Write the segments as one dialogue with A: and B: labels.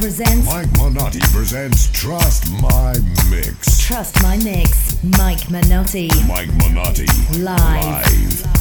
A: Presents.
B: Mike Minotti presents Trust My Mix.
A: Trust My Mix. Mike Manotti.
B: Mike Manotti.
A: Live.
B: Live.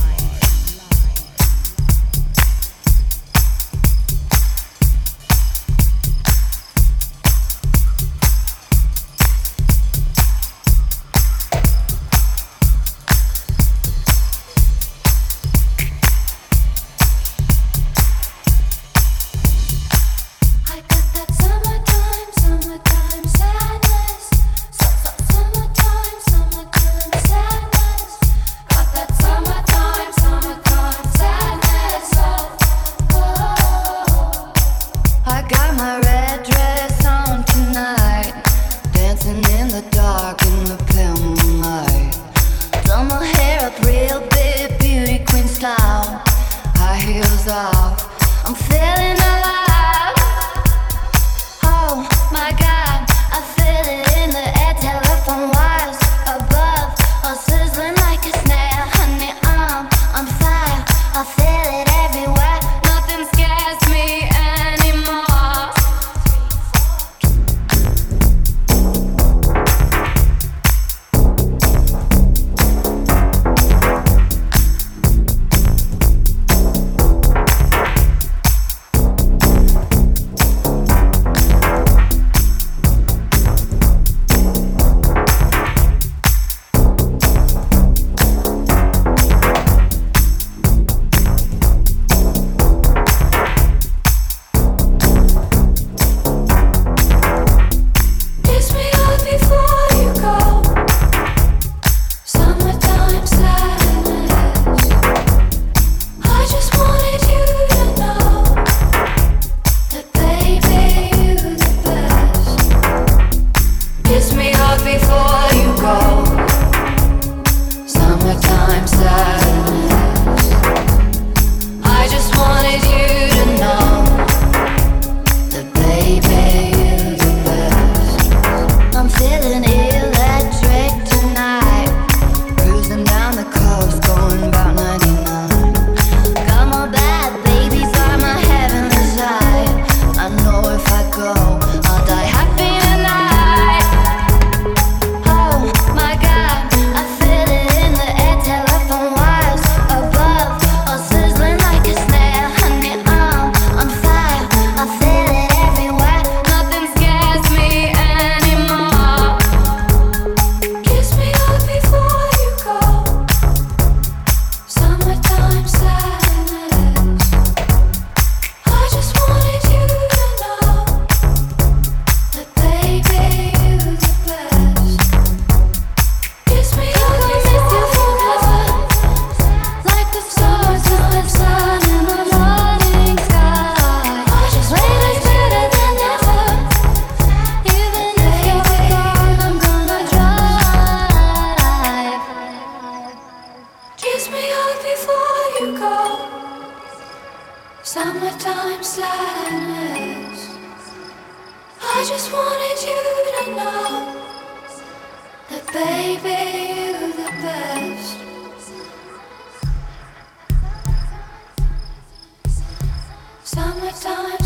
C: time.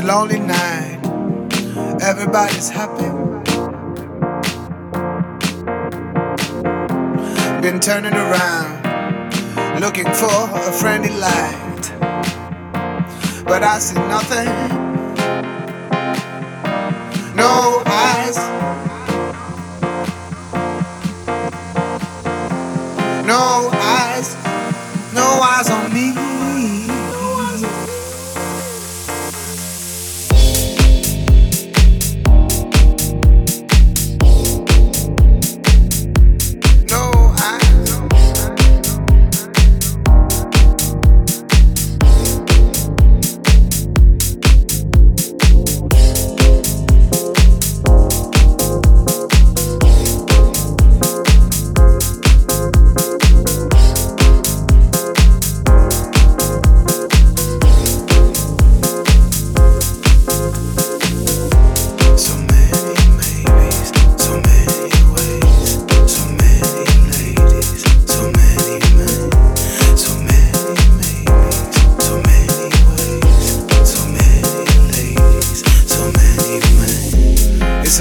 C: a long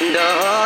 C: No.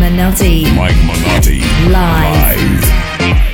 B: Mike Minotti.
A: Live.
D: Pretty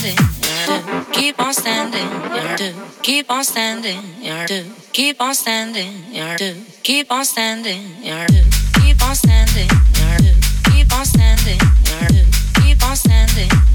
E: standing, keep on standing, keep on standing, keep on standing, keep on standing, keep on standing, keep on standing, keep on standing,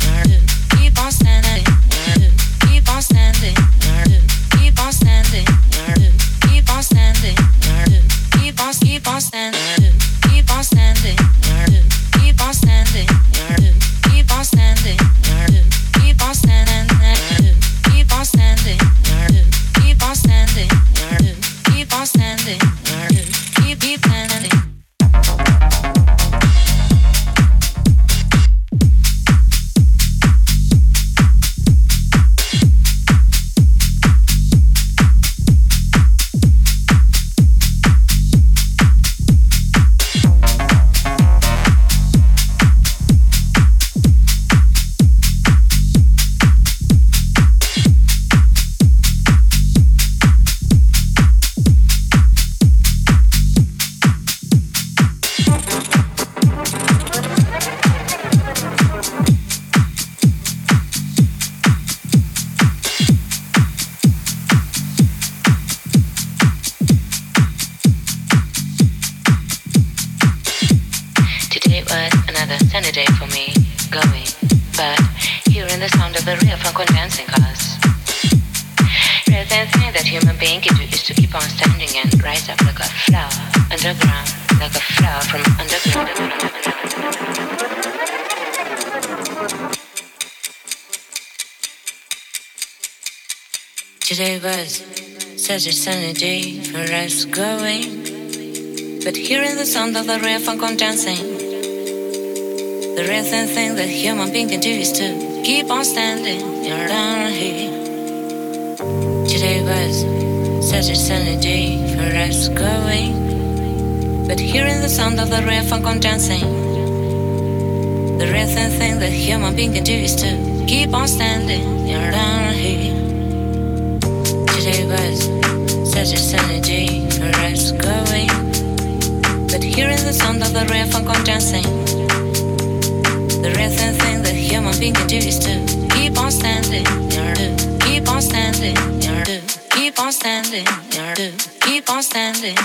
E: going. But hearing the sound of the real on dancing, the rhythm thing that human being can do is to keep on standing around here. Today was such a sunny day for us going. But hearing the sound of the real on dancing, the rhythm thing that human being can do is to keep on standing around here. Today was such a sunny day going. But hearing the sound of the real funk on dancing, the rhythm thing that human being can do is to keep on standing, keep on standing, keep on standing, keep on standing,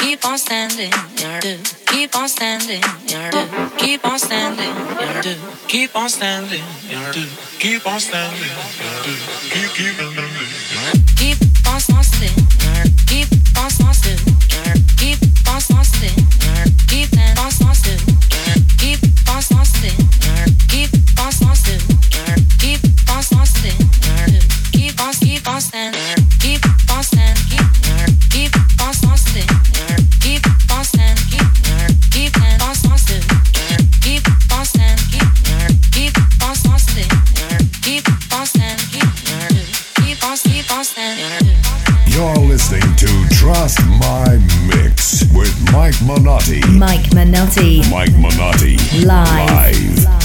E: keep on standing, keep on standing, keep on standing,
F: Keep on standing. Keep on standing, yeah, do. Keep, Keep us
E: Keep on our, keep us lost
G: keep
E: them. Mike Monati.
A: Live.
E: Live.